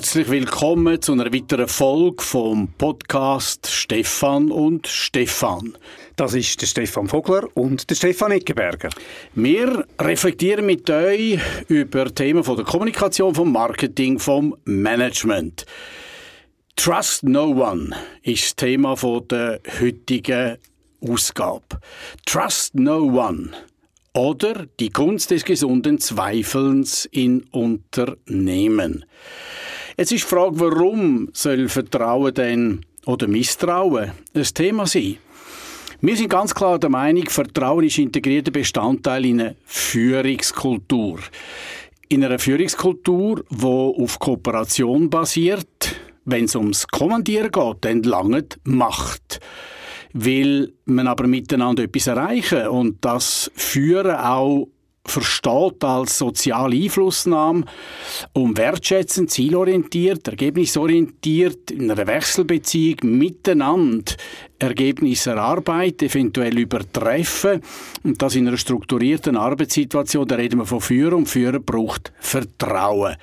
Herzlich willkommen zu einer weiteren Folge vom Podcast Stefan und Stefan. Das ist der Stefan Vogler und der Stefan Eckenberger. Wir reflektieren mit euch über Themen von der Kommunikation, vom Marketing, vom Management. Trust No One ist das Thema von der heutigen Ausgabe. Trust No One oder die Kunst des gesunden Zweifelns in Unternehmen. Jetzt ist die Frage, warum soll Vertrauen denn oder Misstrauen ein Thema sein? Wir sind ganz klar der Meinung, Vertrauen ist integrierter Bestandteil in einer Führungskultur. In einer Führungskultur, die auf Kooperation basiert, wenn es ums Kommandieren geht, dann langt Macht. Will man aber miteinander etwas erreichen und das Führen auch versteht als soziale Einflussnahme, um wertschätzend, zielorientiert, ergebnisorientiert, in einer Wechselbeziehung miteinander Ergebnisse erarbeiten, eventuell übertreffen und das in einer strukturierten Arbeitssituation, da reden wir von Führen und Führen braucht Vertrauen.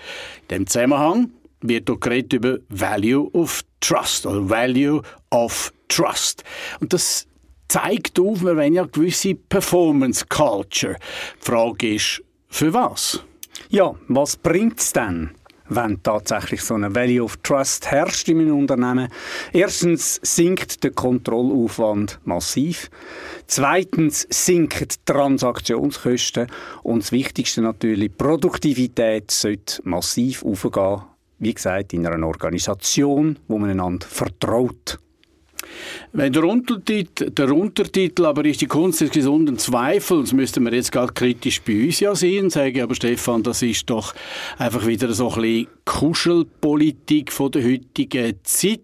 In dem Zusammenhang wird auch geredet über Value of Trust oder Value of Trust. Und das zeigt auf, wir wollen ja eine gewisse Performance Culture. Die Frage ist, für was? Ja, was bringt es denn? wenn tatsächlich so eine Value of Trust herrscht in einem Unternehmen. Erstens sinkt der Kontrollaufwand massiv. Zweitens sinken die Transaktionskosten. Und das Wichtigste natürlich, Produktivität sollte massiv aufgehen. Wie gesagt, in einer Organisation, wo man einander vertraut. Wenn der Untertitel, der Untertitel aber ist die Kunst des gesunden Zweifels, müssten wir jetzt gerade kritisch bei uns ja sehen, sage aber Stefan, das ist doch einfach wieder so ein bisschen Kuschelpolitik von der heutigen Zeit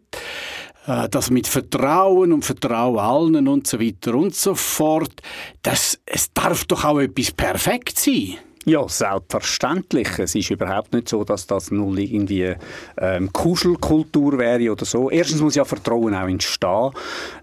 äh, das mit Vertrauen und Vertrauen allen und so weiter und so fort, das, es darf doch auch etwas perfekt sein. Ja, selbstverständlich. Es ist überhaupt nicht so, dass das nur irgendwie ähm, Kuschelkultur wäre oder so. Erstens muss ja Vertrauen auch entstehen.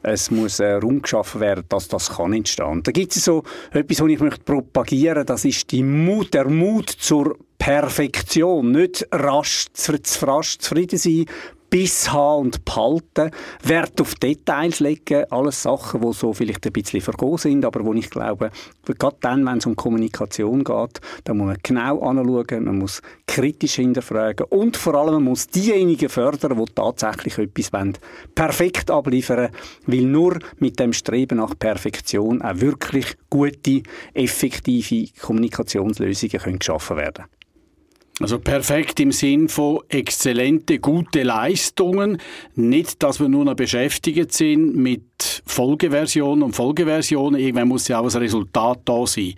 Es muss äh, Raum geschaffen werden, dass das kann entstehen. Und da gibt es so etwas, was ich möchte propagieren. Das ist die Mut, der Mut zur Perfektion. Nicht rasch, zu, zu rasch zufrieden sein, Biss haben und behalten, Wert auf Details legen, alles Sachen, die so vielleicht ein bisschen vergoren sind, aber wo ich glaube, gerade dann, wenn es um Kommunikation geht, da muss man genau anschauen, man muss kritisch hinterfragen und vor allem man muss diejenigen fördern, die tatsächlich etwas wollen, perfekt abliefern, weil nur mit dem Streben nach Perfektion auch wirklich gute, effektive Kommunikationslösungen können geschaffen werden können. Also perfekt im Sinn von exzellente, gute Leistungen. Nicht, dass wir nur noch beschäftigt sind mit Folgeversionen und Folgeversionen. Irgendwann muss ja auch ein Resultat da sein.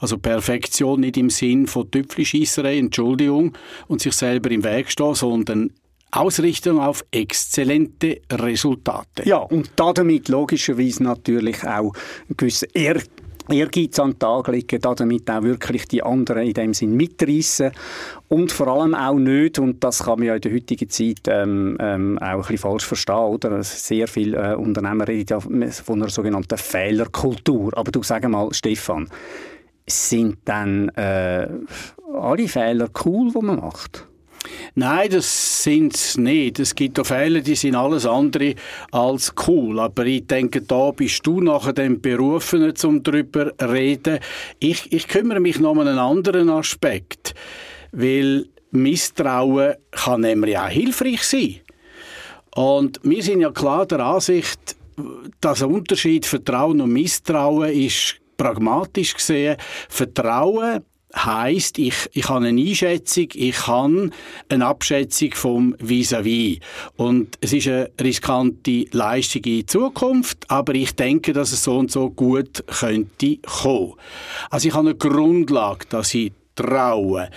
Also Perfektion nicht im Sinn von Tüpfelschießerei, Entschuldigung, und sich selber im Weg stehen, sondern Ausrichtung auf exzellente Resultate. Ja, und damit logischerweise natürlich auch ein gewisser Ehrgeiz an den Tag legen, damit auch wirklich die anderen in dem Sinn mitreißen und vor allem auch nicht, und das kann man ja in der heutigen Zeit ähm, ähm, auch ein bisschen falsch verstehen, oder? Sehr viele äh, Unternehmer reden ja von einer sogenannten Fehlerkultur. Aber du sag mal, Stefan, sind dann äh, alle Fehler cool, die man macht? Nein, das sind es nicht. Es gibt auch Fälle, die sind alles andere als cool. Aber ich denke, da bist du nachher den Berufenen, um darüber zu reden. Ich, ich kümmere mich noch um einen anderen Aspekt. Weil Misstrauen kann nämlich auch hilfreich sein. Und wir sind ja klar der Ansicht, dass ein Unterschied Vertrauen und Misstrauen ist pragmatisch gesehen. Vertrauen heißt, ich, ich habe eine Einschätzung, ich habe eine Abschätzung vom Vis-à-vis. -vis. Und es ist eine riskante Leistung in Zukunft, aber ich denke, dass es so und so gut könnte kommen. Also ich habe eine Grundlage, dass ich traue.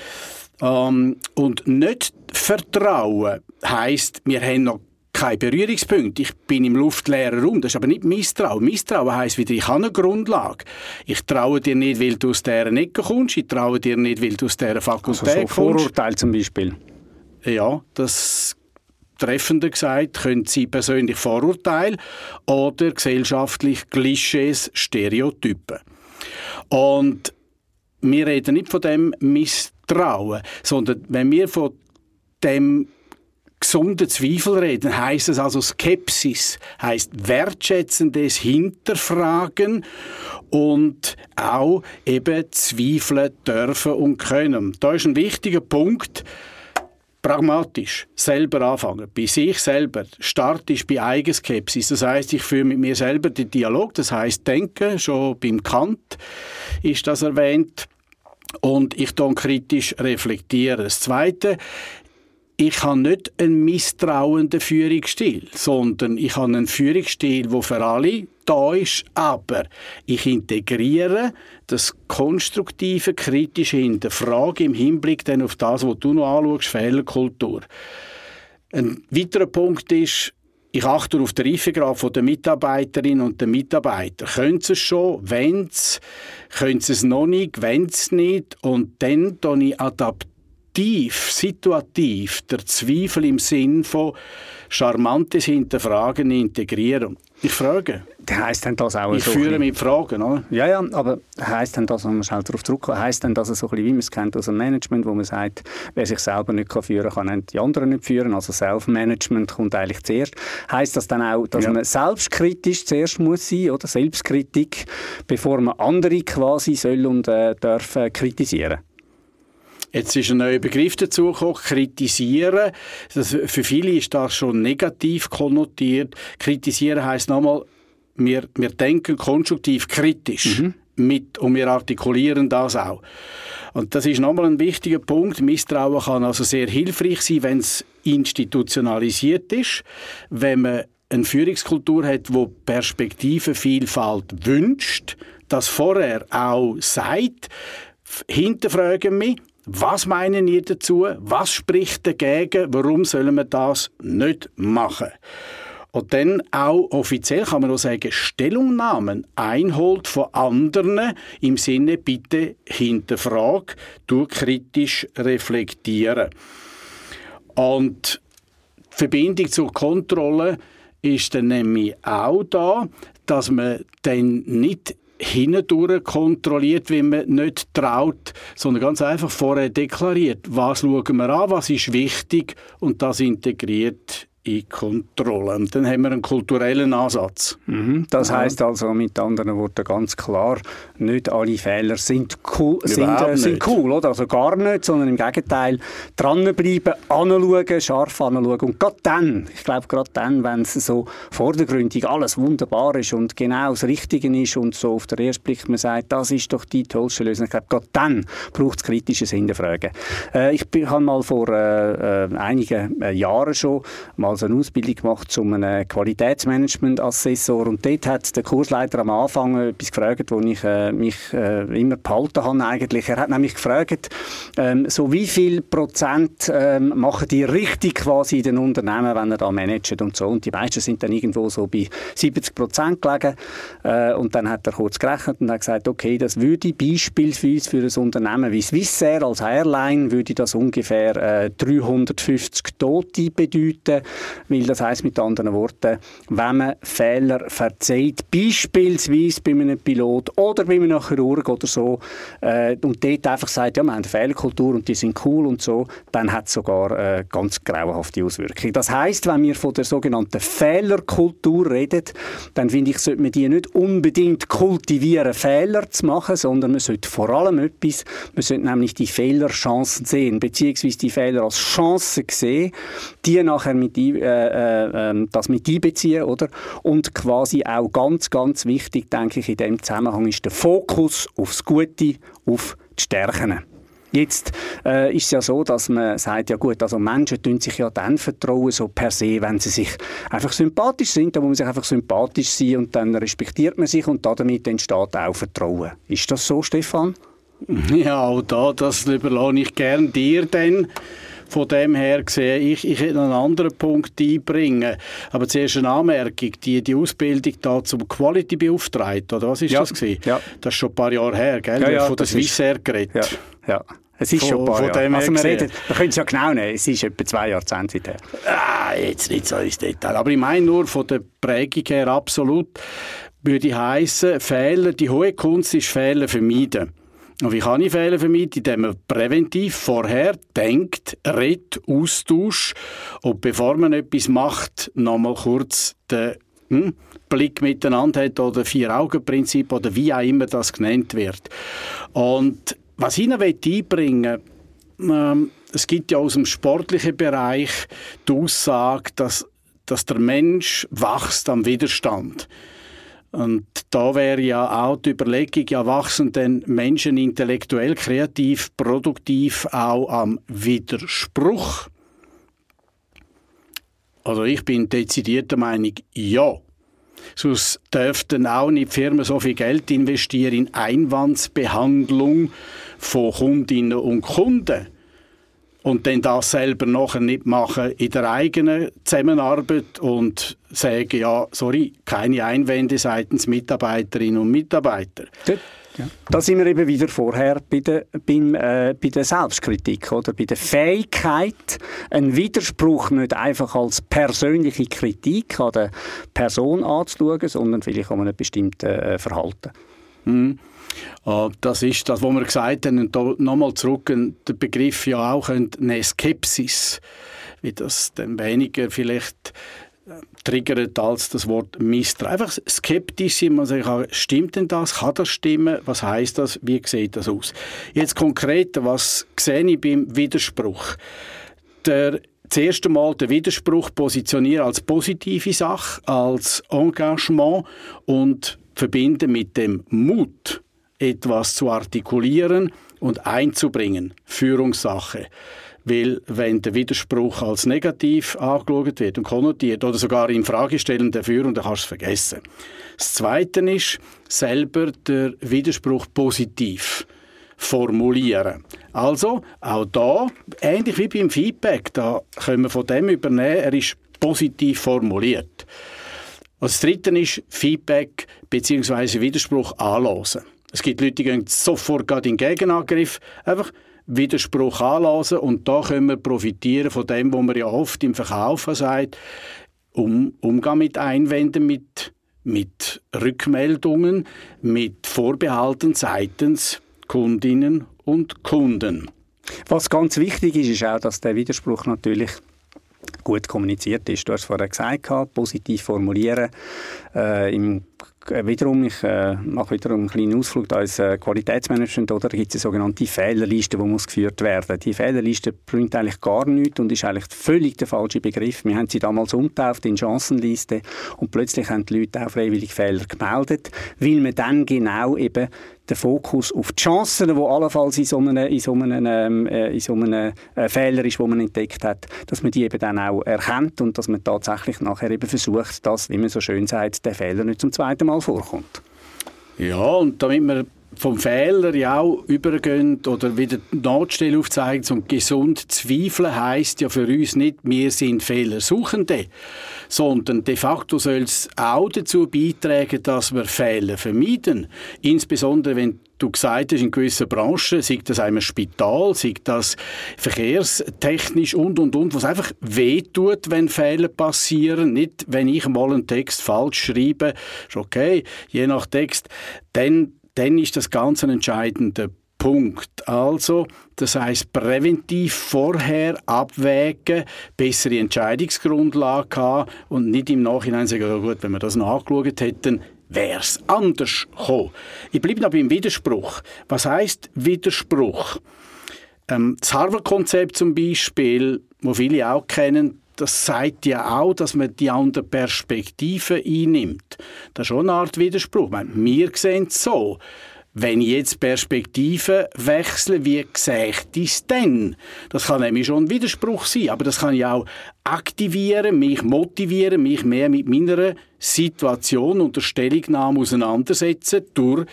Ähm, und nicht vertrauen heißt, wir haben noch kein Berührungspunkt. Ich bin im luftleeren Raum. Das ist aber nicht Misstrauen. Misstrauen heisst wieder, ich habe eine Grundlage. Ich traue dir nicht, weil du aus dieser Ecke kommst. Ich traue dir nicht, weil du aus dieser Fakultät also so. Vorurteil zum Beispiel. Ja, das treffender gesagt, können sie persönlich Vorurteile oder gesellschaftlich Klischees, Stereotypen. Und wir reden nicht von dem Misstrauen, sondern wenn wir von dem gesunden Zweifel reden, heißt es also Skepsis, heißt wertschätzendes Hinterfragen und auch eben zweifeln dürfen und können. Da ist ein wichtiger Punkt, pragmatisch selber anfangen, bei sich selber. Start ist bei Eigenskepsis. Das heißt, ich führe mit mir selber den Dialog. Das heißt, denken. Schon beim Kant ist das erwähnt. Und ich dann kritisch reflektieren. Das Zweite, ich habe nicht einen misstrauenden Führungsstil, sondern ich habe einen Führungsstil, der für alle da ist, aber ich integriere das konstruktive, kritische Hinterfragen im Hinblick dann auf das, was du noch anschaust, Fehlerkultur. Ein weiterer Punkt ist, ich achte auf den Reifegrad der Mitarbeiterinnen und der Mitarbeiter. Können sie es schon? Wenn sie Können sie es noch nicht? Wenn sie nicht? Und dann adaptiere ich aktiv, situativ der Zweifel im Sinn von charmantes Hinterfragen integrieren. Ich frage. Heißt denn das auch ich so führe mit Fragen, oder? Ja, ja, aber heißt denn das, wenn man schnell darauf zurückkommt, heißt denn das so ein bisschen, wie man es kennt aus dem Management, wo man sagt, wer sich selber nicht kann führen kann, kann die anderen nicht führen, also Self-Management kommt eigentlich zuerst. Heißt das dann auch, dass ja. man selbstkritisch zuerst muss sein, oder Selbstkritik, bevor man andere quasi soll und äh, darf äh, kritisieren? Jetzt ist ein neuer Begriff dazugekommen, kritisieren. Das, für viele ist das schon negativ konnotiert. Kritisieren heißt nochmal, wir, wir denken konstruktiv kritisch mhm. mit und wir artikulieren das auch. Und das ist nochmal ein wichtiger Punkt. Misstrauen kann also sehr hilfreich sein, wenn es institutionalisiert ist, wenn man eine Führungskultur hat, wo Perspektivenvielfalt wünscht, das vorher auch sagt, hinterfragen mich, was meinen ihr dazu? Was spricht dagegen? Warum sollen wir das nicht machen? Und dann auch offiziell kann man auch sagen, Stellungnahmen einholt von anderen im Sinne bitte hinterfrag, du kritisch reflektieren. Und die Verbindung zur Kontrolle ist dann nämlich auch da, dass man dann nicht hindurch kontrolliert, wenn man nicht traut, sondern ganz einfach vorher deklariert, was schauen wir an, was ist wichtig und das integriert in Kontrolle. Und dann haben wir einen kulturellen Ansatz. Mhm. Das heißt also mit anderen Worten ganz klar, nicht alle Fehler sind cool, sind, äh, sind cool oder? Also gar nicht, sondern im Gegenteil dranbleiben, anschauen, scharf anschauen und gerade dann, ich glaube gerade dann, wenn es so vordergründig alles wunderbar ist und genau das Richtige ist und so auf den ersten Blick man sagt, das ist doch die tollste Lösung, ich glaube gerade dann braucht es kritisches Hinterfragen. Äh, ich habe mal vor äh, äh, einigen äh, Jahren schon mal also eine Ausbildung gemacht zu einem Qualitätsmanagement-Assessor. Und dort hat der Kursleiter am Anfang etwas gefragt, wo ich äh, mich äh, immer behalten habe eigentlich. Er hat nämlich gefragt, ähm, so wie viel Prozent ähm, machen die richtig quasi in den Unternehmen, wenn er da managt und so. Und die meisten sind dann irgendwo so bei 70 Prozent gelegen. Äh, und dann hat er kurz gerechnet und hat gesagt, okay, das würde beispielsweise für ein Unternehmen wie Swissair als Airline würde das ungefähr äh, 350 Tote bedeuten weil das heißt mit anderen Worten, wenn man Fehler verzeiht, beispielsweise bei einem Pilot oder bei einem Chirurg oder so, äh, und dort einfach sagt, ja, wir haben eine Fehlerkultur und die sind cool und so, dann hat es sogar äh, ganz grauenhafte Auswirkungen. Das heißt, wenn wir von der sogenannten Fehlerkultur reden, dann finde ich, sollte man die nicht unbedingt kultivieren, Fehler zu machen, sondern man sollte vor allem etwas, man sollte nämlich die Fehlerchancen sehen, beziehungsweise die Fehler als Chancen sehen, die nachher mit äh, äh, ähm, das mit einbeziehen, oder? Und quasi auch ganz, ganz wichtig, denke ich, in dem Zusammenhang ist der Fokus aufs Gute, auf die Stärken. Jetzt äh, ist es ja so, dass man sagt, ja gut, also Menschen tun sich ja dann vertrauen, so per se, wenn sie sich einfach sympathisch sind, dann muss man sich einfach sympathisch sein und dann respektiert man sich und damit entsteht auch Vertrauen. Ist das so, Stefan? Ja, auch da, das überlasse ich gerne dir denn. Von dem her gesehen, ich, ich hätte einen anderen Punkt einbringen. Aber zuerst eine Anmerkung. Die, die Ausbildung da zum Quality-Beauftragten, oder was ist ja. das gewesen? Ja. Das ist schon ein paar Jahre her, gell? Ja, ja, von der Swissair geredet. Ja. ja. Es ist von, schon ein paar Jahre. Also wir, reden, wir können es ja genau nehmen, es ist etwa zwei Jahrzehnte her. Ah, jetzt nicht so ins Detail. Aber ich meine nur von der Prägung her absolut, würde heißen, Fehler, die hohe Kunst ist Fehler vermeiden. Und wie kann ich Fehler vermeiden? Indem man präventiv vorher denkt, redet, austauscht und bevor man etwas macht, nochmal kurz den hm, Blick miteinander hat oder Vier-Augen-Prinzip oder wie auch immer das genannt wird. Und was ich noch einbringen ähm, es gibt ja aus dem sportlichen Bereich die Aussage, dass, dass der Mensch wächst am Widerstand. Und da wäre ja auch die Überlegung, ja, wachsen denn Menschen intellektuell, kreativ, produktiv auch am Widerspruch? Also ich bin dezidiert der Meinung, ja. Sonst dürften auch nicht Firmen so viel Geld investieren in Einwandsbehandlung von Kundinnen und Kunden und dann das selber nachher nicht machen in der eigenen Zusammenarbeit und sagen, ja, sorry, keine Einwände seitens Mitarbeiterinnen und Mitarbeiter. Ja. Da sind wir eben wieder vorher bei der, beim, äh, bei der Selbstkritik, oder? bei der Fähigkeit, einen Widerspruch nicht einfach als persönliche Kritik an der Person anzuschauen, sondern vielleicht an einem bestimmten äh, Verhalten. Mhm. Das ist das, was wir gesagt haben, und nochmal zurück, der Begriff ja auch eine Skepsis, wie das dann weniger vielleicht äh, triggert als das Wort Misstrauen. Einfach skeptisch sein, man sagt, stimmt denn das? Kann das stimmen? Was heißt das? Wie sieht das aus? Jetzt konkret, was sehe ich beim Widerspruch? Der das erste Mal den Widerspruch positionieren als positive Sache, als Engagement und verbinden mit dem Mut etwas zu artikulieren und einzubringen. Führungssache. Weil, wenn der Widerspruch als negativ angeschaut wird und konnotiert oder sogar in Frage stellen der Führung, dann kannst du es vergessen. Das Zweite ist, selber der Widerspruch positiv formulieren. Also, auch da, ähnlich wie beim Feedback, da können wir von dem übernehmen, er ist positiv formuliert. Und das Dritte ist Feedback bzw. Widerspruch anlassen. Es gibt Leute, die gehen sofort in den Gegenangriff. Einfach Widerspruch anlassen und da können wir profitieren von dem, was man ja oft im Verkaufen sagt, um, umgehen mit Einwänden, mit, mit Rückmeldungen, mit Vorbehalten seitens Kundinnen und Kunden. Was ganz wichtig ist, ist auch, dass der Widerspruch natürlich gut kommuniziert ist. Du hast vorher gesagt, positiv formulieren. Äh, Im wiederum, ich äh, mache wiederum einen kleinen Ausflug ins äh, Qualitätsmanagement, oder? Da gibt es eine sogenannte Fehlerliste, die muss geführt werden. Die Fehlerliste bringt eigentlich gar nichts und ist eigentlich völlig der falsche Begriff. Wir haben sie damals umtauft in Chancenliste und plötzlich haben die Leute auch freiwillig Fehler gemeldet, weil man dann genau eben den Fokus auf die Chancen, die allenfalls in so einem, in so einem, ähm, äh, in so einem äh, Fehler ist, den man entdeckt hat, dass man die eben dann auch erkennt und dass man tatsächlich nachher eben versucht, dass, wie man so schön sagt, der Fehler nicht zum zweiten Mal vorkommt. Ja, und damit man vom Fehler ja auch übergehen oder wieder Notstelle aufzeigen zum gesund zweifeln heißt ja für uns nicht, wir sind Fehlersuchende, sondern de facto soll es auch dazu beitragen, dass wir Fehler vermeiden. Insbesondere wenn du gesagt hast, in gewissen Branchen, sei das einmal Spital, sei das verkehrstechnisch und, und, und, was einfach wehtut, wenn Fehler passieren. Nicht, wenn ich mal einen Text falsch schreibe, ist okay, je nach Text, dann dann ist das ganz ein entscheidender Punkt. Also, das heißt präventiv vorher abwägen, bessere Entscheidungsgrundlage haben und nicht im Nachhinein sagen, ja gut, wenn wir das nachgeschaut hätten, wäre es anders gekommen. Ich bleibe noch beim Widerspruch. Was heißt Widerspruch? Ähm, das Harvard-Konzept zum Beispiel, wo viele auch kennen, das sagt ja auch, dass man die andere Perspektive einnimmt. Das ist schon eine Art Widerspruch. Meine, wir sehen es so. Wenn ich jetzt Perspektive wechsle, wie sehe ich das denn? Das kann nämlich schon ein Widerspruch sein, aber das kann ich auch aktivieren, mich motivieren, mich mehr mit meiner Situation und der Stellungnahme auseinandersetzen, durch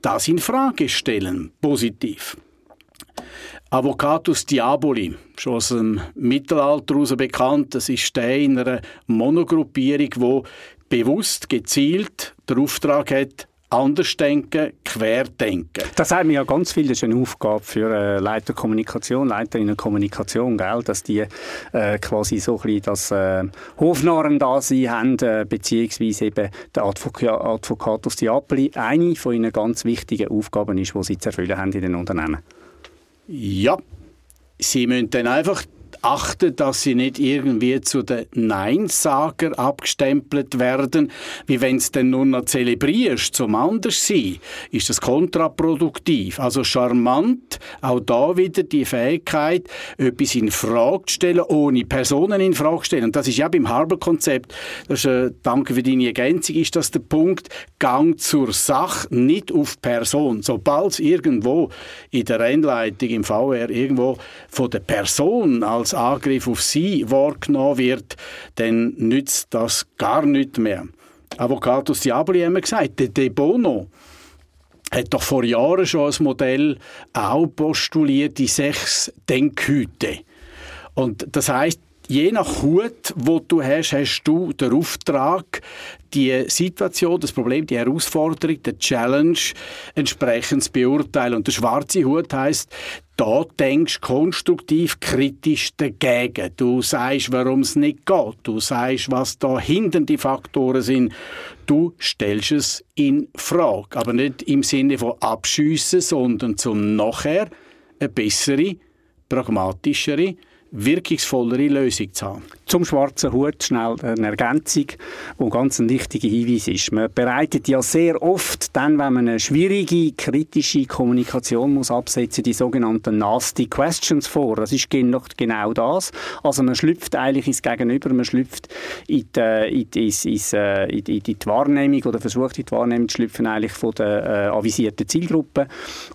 das in Frage stellen, positiv. Avocatus diaboli, schon aus dem Mittelalter heraus bekannt. Das ist der in einer Monogruppierung, wo bewusst, gezielt der Auftrag hat, anders denken, querdenken. Das sagt mir ja ganz viel, das ist eine Aufgabe für äh, Leiter Kommunikation, Leiterinnen Kommunikation, gell? dass die äh, quasi so ein bisschen das äh, Hofnarren da sein haben, äh, beziehungsweise eben der Advoka Advocatus Diaboli, eine von ihnen ganz wichtigen Aufgaben ist, die sie zu erfüllen haben in den Unternehmen. Ja, sie müssen dann einfach achten, dass sie nicht irgendwie zu den Neinsager abgestempelt werden, wie wenn es denn nur noch zelebrierst zum Anderssein, ist das kontraproduktiv. Also charmant, auch da wieder die Fähigkeit, etwas in Frage zu stellen, ohne Personen in Frage zu stellen. Und das ist ja beim Harbour-Konzept, äh, danke für deine Ergänzung, ist das der Punkt, Gang zur Sache, nicht auf Person. Sobald es irgendwo in der Rennleitung im VR irgendwo von der Person als als Angriff auf sie wahrgenommen wird, dann nützt das gar nicht mehr. Avocatus Diaboli haben wir gesagt, der De Bono hat doch vor Jahren schon ein Modell auch postuliert, die sechs Denkhüte. Und das heißt, je nach Hut, wo du hast, hast du den Auftrag, die Situation, das Problem, die Herausforderung, die Challenge entsprechend zu beurteilen. Und der schwarze Hut heißt, da denkst konstruktiv kritisch dagegen. Du sagst, warum es nicht geht. Du sagst, was da hinten die Faktoren sind. Du stellst es in Frage, aber nicht im Sinne von abschiessen, sondern zum nachher eine bessere, pragmatischere wirkungsvollere Lösung zu haben. Zum schwarzen Hut schnell eine Ergänzung, die ganz ein wichtiger Hinweis ist. Man bereitet ja sehr oft dann, wenn man eine schwierige, kritische Kommunikation muss absetzen, die sogenannten nasty questions vor. Das ist genau das. Also man schlüpft eigentlich ins Gegenüber, man schlüpft in die, in die, äh, in die, in die Wahrnehmung oder versucht in die Wahrnehmung zu schlüpfen eigentlich von der äh, avisierten Zielgruppe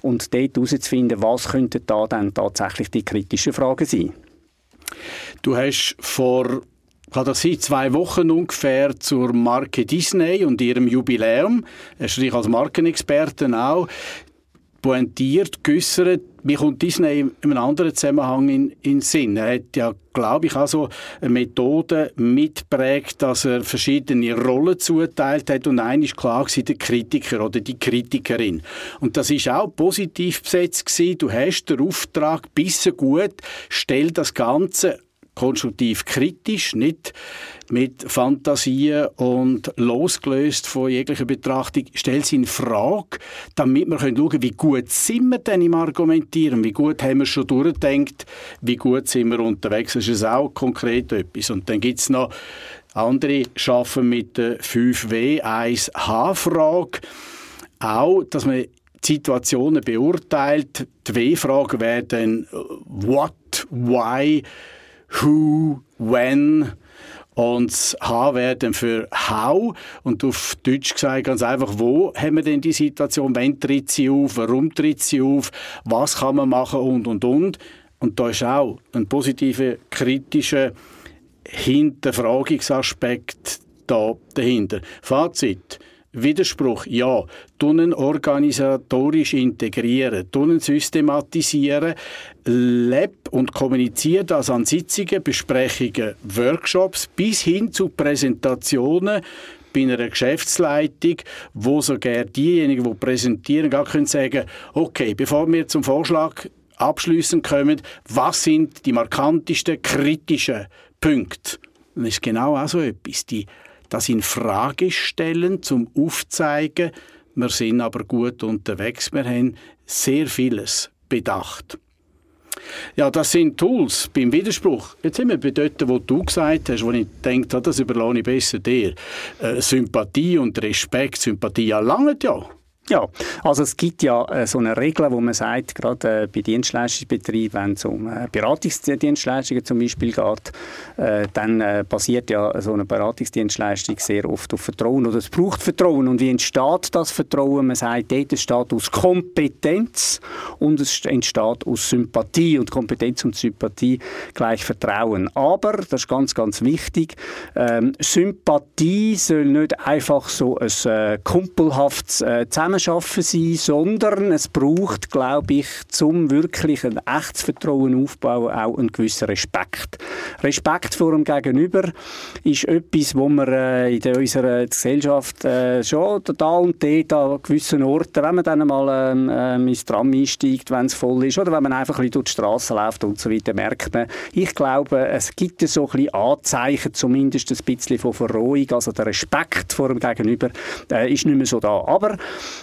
und dort herauszufinden, was könnten da dann tatsächlich die kritischen Fragen sein. Du hast vor das sein, zwei Wochen ungefähr zur Marke Disney und ihrem Jubiläum, hast du dich als Markenexperten auch pointiert, geäussert, mir kommt Disney in einem anderen Zusammenhang in, in Sinn. Er hat ja, glaube ich, also eine Methode mitprägt, dass er verschiedene Rollen zuteilt hat und eine ist klar gewesen, der Kritiker oder die Kritikerin. Und das ist auch positiv besetzt gewesen. Du hast den Auftrag, bisschen gut, stell das Ganze konstruktiv kritisch, nicht mit Fantasien und losgelöst von jeglicher Betrachtung, stellt sie in Frage, damit wir schauen können, wie gut sind wir denn im Argumentieren, wie gut haben wir schon durchgedacht, wie gut sind wir unterwegs. Das ist auch konkret etwas. Und dann gibt es noch andere, schaffen mit der 5W1H-Frage, auch, dass man Situationen beurteilt. Die W-Frage wäre dann what, why, who, when und das H wäre dann für how und auf Deutsch gesagt ganz einfach, wo haben wir denn die Situation, wann tritt sie auf, warum tritt sie auf, was kann man machen und und und. Und da ist auch ein positiver, kritischer Hinterfragungsaspekt da dahinter. Fazit. Widerspruch, ja. Tunnen organisatorisch integrieren, tunnen systematisieren, leb und kommuniziert das an Sitzungen, Besprechungen, Workshops bis hin zu Präsentationen bei einer Geschäftsleitung, wo sogar diejenigen, die präsentieren, gar können sagen, okay, bevor wir zum Vorschlag abschließen kommen, was sind die markantesten kritischen Punkte? Das ist genau auch so etwas. Die das in Frage stellen, zum aufzeigen, wir sind aber gut unterwegs, wir haben sehr vieles bedacht. Ja, das sind Tools beim Widerspruch. Jetzt sind wir bei dort, wo du gesagt hast, wo ich denke, das überlasse ich besser dir. Äh, Sympathie und Respekt. Sympathie ja lange ja. Ja, also es gibt ja äh, so eine Regel, wo man sagt, gerade äh, bei Dienstleistungsbetrieben, wenn es um äh, Beratungsdienstleistungen zum Beispiel geht, äh, dann äh, basiert ja so eine Beratungsdienstleistung sehr oft auf Vertrauen oder es braucht Vertrauen. Und wie entsteht das Vertrauen? Man sagt, dort entsteht aus Kompetenz und es entsteht aus Sympathie und Kompetenz und Sympathie gleich Vertrauen. Aber, das ist ganz, ganz wichtig, ähm, Sympathie soll nicht einfach so ein äh, kumpelhaftes äh, Zusammenhang Zusammenarbeiten sein, sondern es braucht, glaube ich, zum wirklich ein echtes Vertrauen aufbauen, auch einen gewissen Respekt. Respekt vor dem Gegenüber ist etwas, wo man äh, in unserer Gesellschaft äh, schon da und dort an gewissen Orten, wenn man dann mal ähm, ähm, ins Tram einsteigt, wenn es voll ist, oder wenn man einfach ein durch die Straße läuft und so weiter, merkt man, ich glaube, es gibt so ein bisschen Anzeichen, zumindest ein bisschen von Verrohung, also der Respekt vor dem Gegenüber äh, ist nicht mehr so da. Aber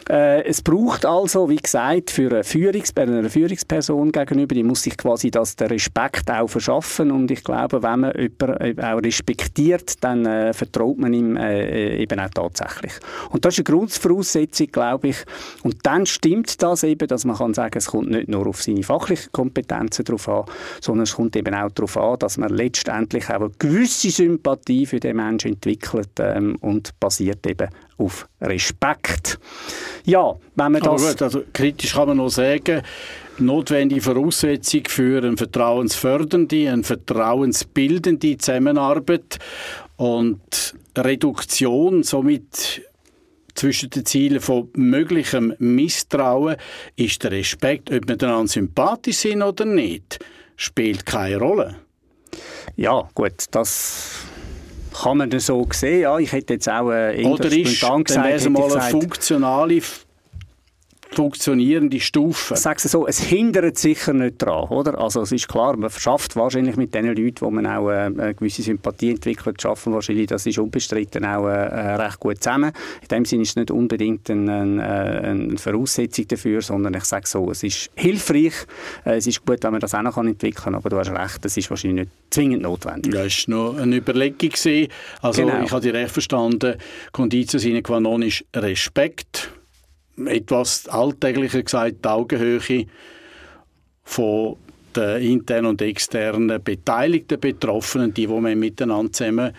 äh, es braucht also, wie gesagt, für eine, Führungs eine Führungsperson gegenüber, die muss sich quasi das, den Respekt auch verschaffen und ich glaube, wenn man jemanden äh, auch respektiert, dann äh, vertraut man ihm äh, eben auch tatsächlich. Und das ist eine Grundvoraussetzung, glaube ich. Und dann stimmt das eben, dass man kann sagen, es kommt nicht nur auf seine fachlichen Kompetenzen drauf an, sondern es kommt eben auch darauf an, dass man letztendlich auch eine gewisse Sympathie für den Menschen entwickelt ähm, und basiert eben auf Respekt. Ja, wenn man das... Gut, also kritisch kann man noch sagen, notwendige Voraussetzung für eine vertrauensfördernde, eine vertrauensbildende Zusammenarbeit und Reduktion somit zwischen den Zielen von möglichem Misstrauen ist der Respekt, ob wir einander sympathisch sind oder nicht, spielt keine Rolle. Ja, gut, das kann man so sehen. Ja, ich hätte jetzt auch äh, Oder ist gesagt, mal eine funktionale funktionierende Stufe. Sagst du so, es hindert sicher nicht daran, oder? Also es ist klar, man verschafft wahrscheinlich mit den Leuten, wo man auch äh, eine gewisse Sympathie entwickelt, schaffen wahrscheinlich, das ist unbestritten, auch äh, recht gut zusammen. In dem Sinne ist es nicht unbedingt eine, äh, eine Voraussetzung dafür, sondern ich sage so, es ist hilfreich, äh, es ist gut, wenn man das auch noch entwickeln kann, aber du hast recht, es ist wahrscheinlich nicht zwingend notwendig. Ja, es war noch eine Überlegung. Gewesen. Also genau. ich habe dich recht verstanden, Conditio sine qua non ist Respekt etwas alltäglicher gesagt, die Augenhöhe von den internen und externen beteiligten Betroffenen, die, die man miteinander zusammen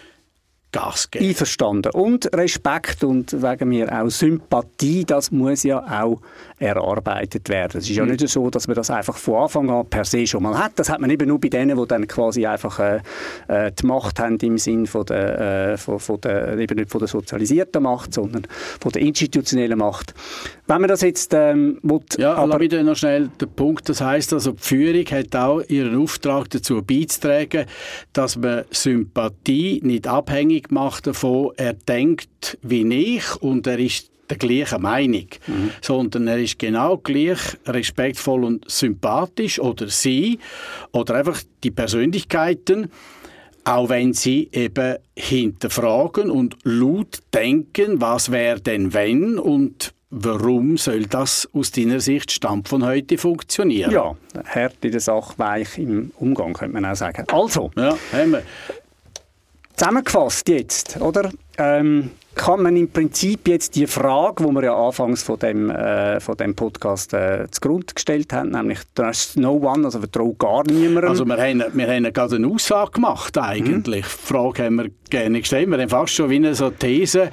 Gas geben. Einverstanden. Und Respekt und wegen mir auch Sympathie, das muss ja auch erarbeitet werden. Es ist ja mhm. nicht so, dass man das einfach von Anfang an per se schon mal hat. Das hat man eben nur bei denen, die dann quasi einfach äh, äh die Macht haben im Sinn von der, äh, von, von der, eben nicht von der sozialisierten Macht, sondern von der institutionellen Macht. Wenn man das jetzt ähm, will, Ja, aber wieder noch schnell der Punkt. Das heißt also, die Führung hat auch ihren Auftrag dazu beizutragen, dass man Sympathie nicht abhängig macht davon, er denkt wie ich und er ist der gleichen Meinung, mhm. sondern er ist genau gleich respektvoll und sympathisch oder sie oder einfach die Persönlichkeiten, auch wenn sie eben hinterfragen und laut denken, was wäre denn wenn und warum soll das aus deiner Sicht Stand von heute funktionieren? Ja, hart in der Sache, weich im Umgang, könnte man auch sagen. Also, ja, haben wir. Zusammengefasst jetzt, oder? Ähm, kann man im Prinzip jetzt die Frage, die wir ja anfangs von dem, äh, von dem Podcast äh, zugrunde gestellt haben, nämlich «Trust no one», also «Vertraue gar niemandem». Also wir haben, wir haben gerade eine Aussage gemacht eigentlich. Mhm. Die Frage haben wir gerne gestellt. Wir haben fast schon wie eine so These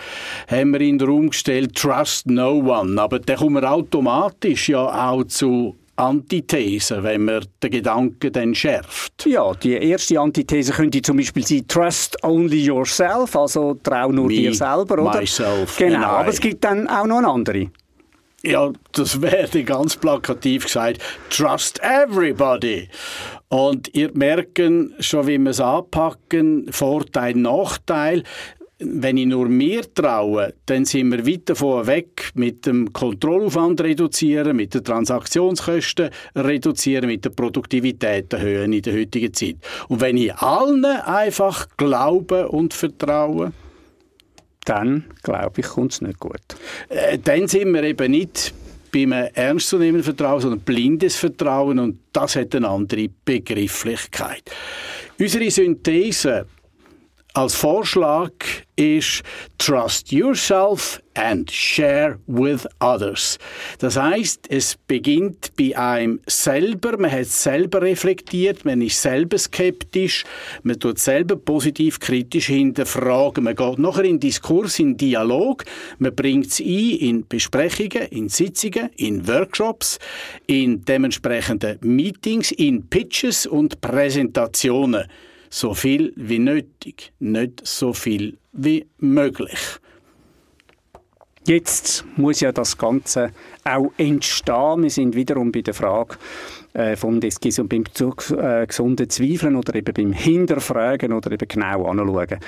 haben wir in den Raum gestellt «Trust no one». Aber dann kommen wir automatisch ja auch zu Antithese, wenn man den Gedanken dann schärft? Ja, die erste Antithese könnte zum Beispiel sein Trust only yourself, also trau nur Me, dir selber, oder? Myself genau, aber es gibt dann auch noch eine andere. Ja, das wäre ganz plakativ gesagt, trust everybody. Und ihr merken schon, wie wir es anpacken, Vorteil, Nachteil wenn ich nur mir traue, dann sind wir weit davon weg, mit dem Kontrollaufwand reduzieren, mit den Transaktionskosten reduzieren, mit der Produktivität erhöhen in der heutigen Zeit. Und wenn ich allen einfach glaube und vertraue, dann glaube ich, kommt es nicht gut. Äh, dann sind wir eben nicht beim ernstzunehmenden Vertrauen, sondern blindes Vertrauen und das hat eine andere Begrifflichkeit. Unsere Synthese als Vorschlag ist Trust yourself and share with others. Das heißt, es beginnt bei einem selber, man hat selber reflektiert, man ist selber skeptisch, man tut selber positiv kritisch hinterfragen, man geht nachher in Diskurs, in Dialog, man bringt es ein in Besprechungen, in Sitzungen, in Workshops, in dementsprechenden Meetings, in Pitches und Präsentationen so viel wie nötig, nicht so viel wie möglich. Jetzt muss ja das Ganze auch entstehen. Wir sind wiederum bei der Frage, äh, vom des beim zu, äh, gesunden Zweifeln oder eben beim Hinterfragen oder eben genau anschauen.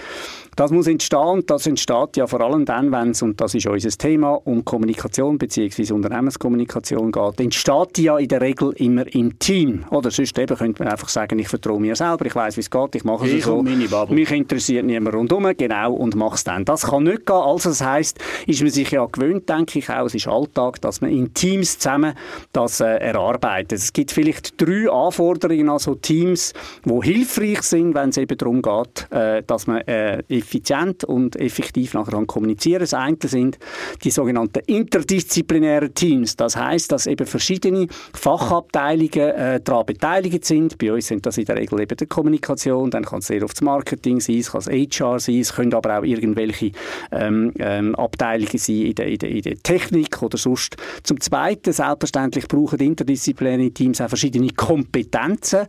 Das muss entstehen und das entsteht ja vor allem dann, wenn es, und das ist unser Thema, um Kommunikation bzw. Unternehmenskommunikation geht, entsteht die ja in der Regel immer im Team. Oder sonst eben könnte man einfach sagen, ich vertraue mir selber, ich weiß, wie es geht, ich mache es so. Mich interessiert niemand rundherum, genau, und mache es dann. Das kann nicht gehen. Also das heisst, ist man sich ja gewöhnt, denke ich auch, es ist Alltag, dass man in Teams zusammen das äh, erarbeitet. Es gibt vielleicht drei Anforderungen an so Teams, die hilfreich sind, wenn es eben darum geht, äh, dass man äh, effizient und effektiv nachher kommunizieren. Das eine sind die sogenannten interdisziplinären Teams. Das heißt, dass eben verschiedene Fachabteilungen äh, daran beteiligt sind. Bei uns sind das in der Regel eben die Kommunikation, dann kann es sehr oft das Marketing sein, es kann das HR sein, es können aber auch irgendwelche ähm, ähm, Abteilungen sein in der, in, der, in der Technik oder sonst. Zum Zweiten, selbstverständlich brauchen interdisziplinäre Teams auch verschiedene Kompetenzen.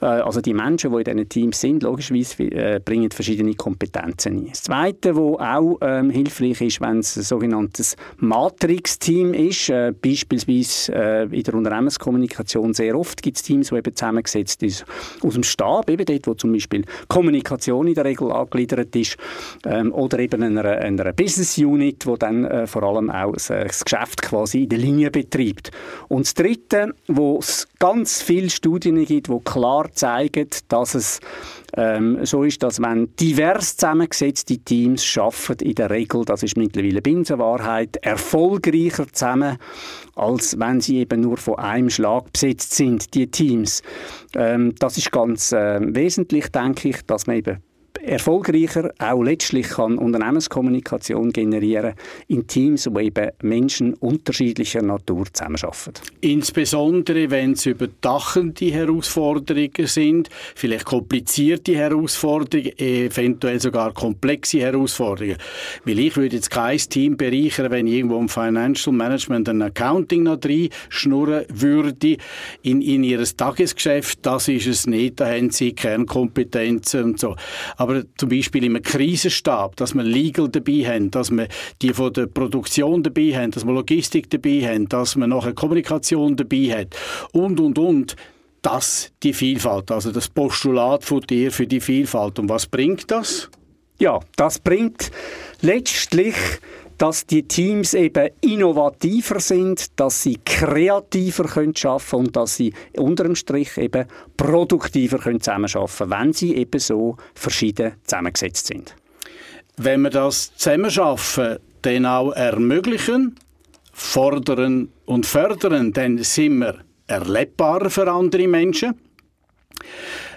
Äh, also die Menschen, die in diesen Teams sind, logischerweise äh, bringen verschiedene Kompetenzen ein. Das Zweite, was auch ähm, hilfreich ist, wenn es ein sogenanntes Matrix-Team ist, äh, beispielsweise äh, in der Unternehmenskommunikation sehr oft gibt es Teams, die eben zusammengesetzt sind aus dem Stab, eben dort, wo zum Beispiel Kommunikation in der Regel angegliedert ist, ähm, oder eben einer, einer Business Unit, wo dann äh, vor allem auch das, äh, das, Geschäft quasi in der Linie betreibt. Und das Dritte, wo es ganz viele Studien gibt, die klar zeigen, dass es ähm, so ist, dass wenn divers zusammengesetzte Teams schaffen in der Regel, das ist mittlerweile Binsenwahrheit, erfolgreicher zusammen, als wenn sie eben nur von einem Schlag besetzt sind, die Teams. Ähm, das ist ganz äh, wesentlich, denke ich, dass man eben erfolgreicher auch letztlich kann Unternehmenskommunikation generieren in Teams, wo eben Menschen unterschiedlicher Natur zusammenarbeiten. Insbesondere, wenn es überdachende Herausforderungen sind, vielleicht komplizierte Herausforderungen, eventuell sogar komplexe Herausforderungen. Weil ich würde jetzt kein Team bereichern, wenn irgendwo im Financial Management ein Accounting noch drin schnurren würde in, in ihr Tagesgeschäft. Das ist es nicht, da haben sie Kernkompetenzen und so. Aber zum Beispiel im Krisenstab, dass wir Legal dabei haben, dass wir die von der Produktion dabei haben, dass wir Logistik dabei haben, dass wir nachher Kommunikation dabei haben und, und, und das die Vielfalt, also das Postulat von dir für die Vielfalt. Und was bringt das? Ja, das bringt letztlich dass die Teams eben innovativer sind, dass sie kreativer können schaffen und dass sie unter dem Strich eben produktiver können zusammenarbeiten, wenn sie eben so verschieden zusammengesetzt sind. Wenn wir das Zusammenschaffen dann auch ermöglichen, fordern und fördern, dann sind wir erlebbarer für andere Menschen.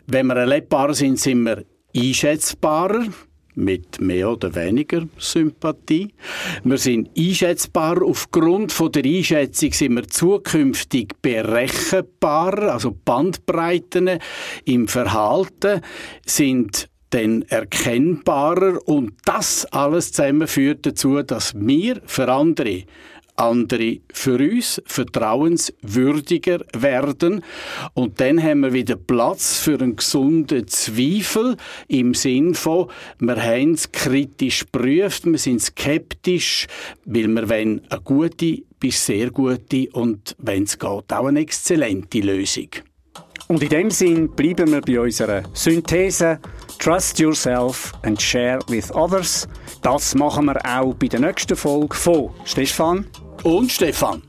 Wenn wir erlebbarer sind, sind wir einschätzbarer mit mehr oder weniger Sympathie. Wir sind einschätzbar. Aufgrund von der Einschätzung sind wir zukünftig berechenbar. Also Bandbreiten im Verhalten sind dann erkennbarer und das alles zusammen führt dazu, dass wir für andere andere für uns vertrauenswürdiger werden. Und dann haben wir wieder Platz für einen gesunden Zweifel im Sinn von, wir haben es kritisch geprüft, wir sind skeptisch, weil wir wollen eine gute bis sehr gute und, wenn es geht, auch eine exzellente Lösung. Und in dem Sinn bleiben wir bei unserer Synthese Trust yourself and share with others. Das machen wir auch bei der nächsten Folge von Stefan und Stefan.